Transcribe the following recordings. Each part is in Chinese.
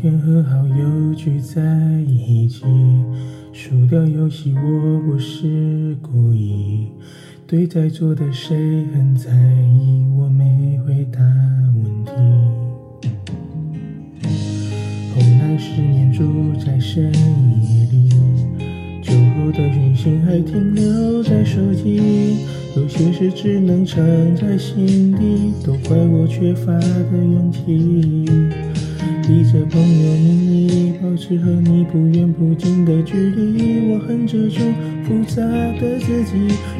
天和好友聚在一起，输掉游戏我不是故意，对在座的谁很在意，我没回答问题。后来失眠住在深夜里，酒后的讯息还停留在手机，有些事只能藏在心底，都怪我缺乏的勇气。披着朋友名义，保持和你不远不近的距离。我恨这种复杂的自己，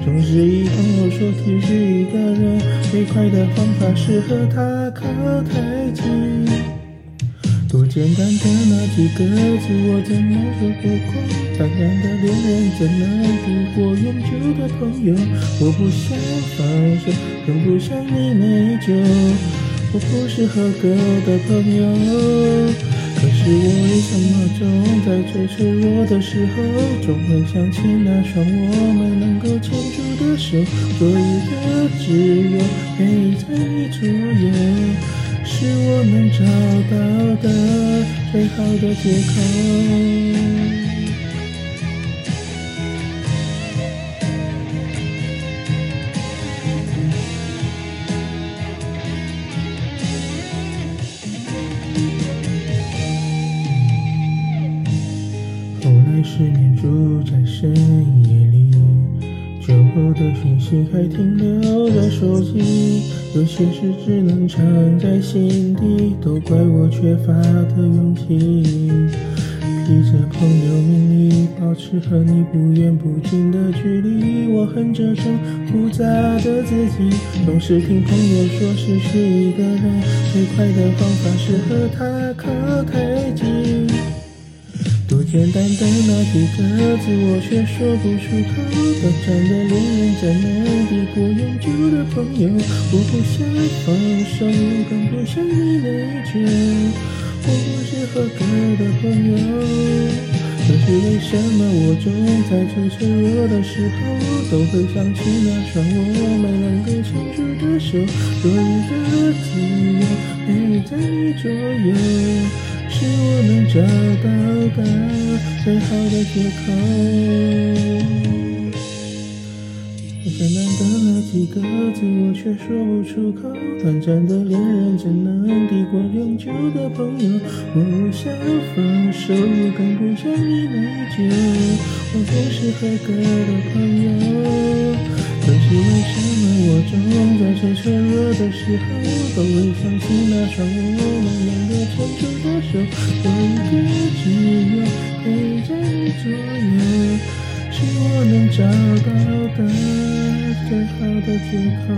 总是以朋友说只是一个人。最快的方法是和他靠太近。多简单的那几个字，我怎么说不过？淡然的恋人怎能敌过永久的朋友？我不想放手，更不想你内疚。我不是合格的朋友，可是我为什么总在最脆弱的时候，总会想起那双我们能够牵住的手？做一个挚友，陪在你左右，是我们找到的最好的借口。失眠住在深夜里，酒后的讯息还停留在手机，有些事只能藏在心底，都怪我缺乏的勇气。披着朋友名义，保持和你不远不近的距离，我恨这种复杂的自己，总是听朋友说失去一个人最快的方法是和他靠太近。多简单的那几个字，我却说不出口。短暂的恋人怎能抵过永久的朋友？我不想放手，更不想你内疚。我不是合格的朋友，可是为什么我总在最脆弱的时候，都会想起那双我们能够牵住的手？做一个自由，陪在你左右。是我能找到的最好的借口。简单的那几个字，我却说不出口。短暂的恋人怎能抵过永久的朋友？我不想放手，更不想你内疚。我不是合格的朋友，可是为什么我总在最脆弱的时候，都会想起那双我们两个牵手？做一个挚友，陪在你左右，是我能找到的最好的借口。